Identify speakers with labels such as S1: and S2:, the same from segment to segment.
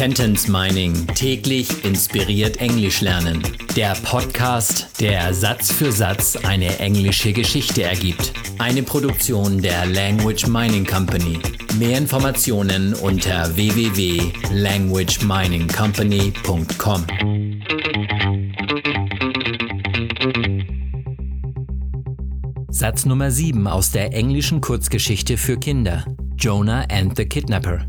S1: Sentence Mining täglich inspiriert Englisch lernen. Der Podcast, der Satz für Satz eine englische Geschichte ergibt. Eine Produktion der Language Mining Company. Mehr Informationen unter www.languageminingcompany.com. Satz Nummer 7 aus der englischen Kurzgeschichte für Kinder. Jonah and the Kidnapper.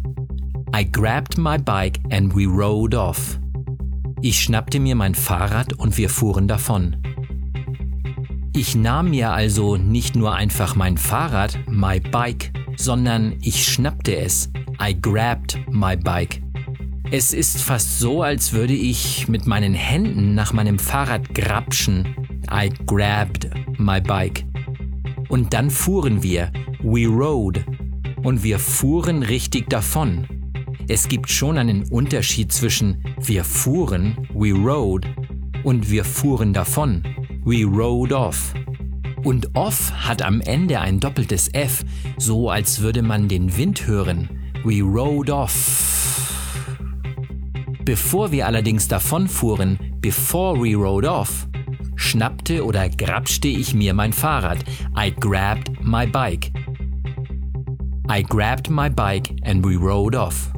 S1: I grabbed my bike and we rode off. Ich schnappte mir mein Fahrrad und wir fuhren davon. Ich nahm mir also nicht nur einfach mein Fahrrad, my bike, sondern ich schnappte es. I grabbed my bike. Es ist fast so, als würde ich mit meinen Händen nach meinem Fahrrad grapschen. I grabbed my bike. Und dann fuhren wir. We rode. Und wir fuhren richtig davon. Es gibt schon einen Unterschied zwischen wir fuhren, we rode, und wir fuhren davon, we rode off. Und off hat am Ende ein doppeltes F, so als würde man den Wind hören. We rode off. Bevor wir allerdings davonfuhren, before we rode off, schnappte oder grapschte ich mir mein Fahrrad. I grabbed my bike. I grabbed my bike and we rode off.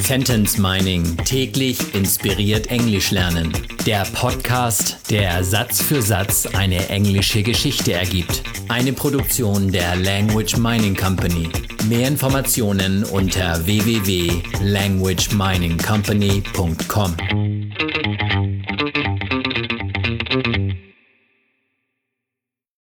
S1: Sentence Mining täglich inspiriert Englisch lernen. Der Podcast, der Satz für Satz eine englische Geschichte ergibt. Eine Produktion der Language Mining Company. Mehr Informationen unter www.languageminingcompany.com.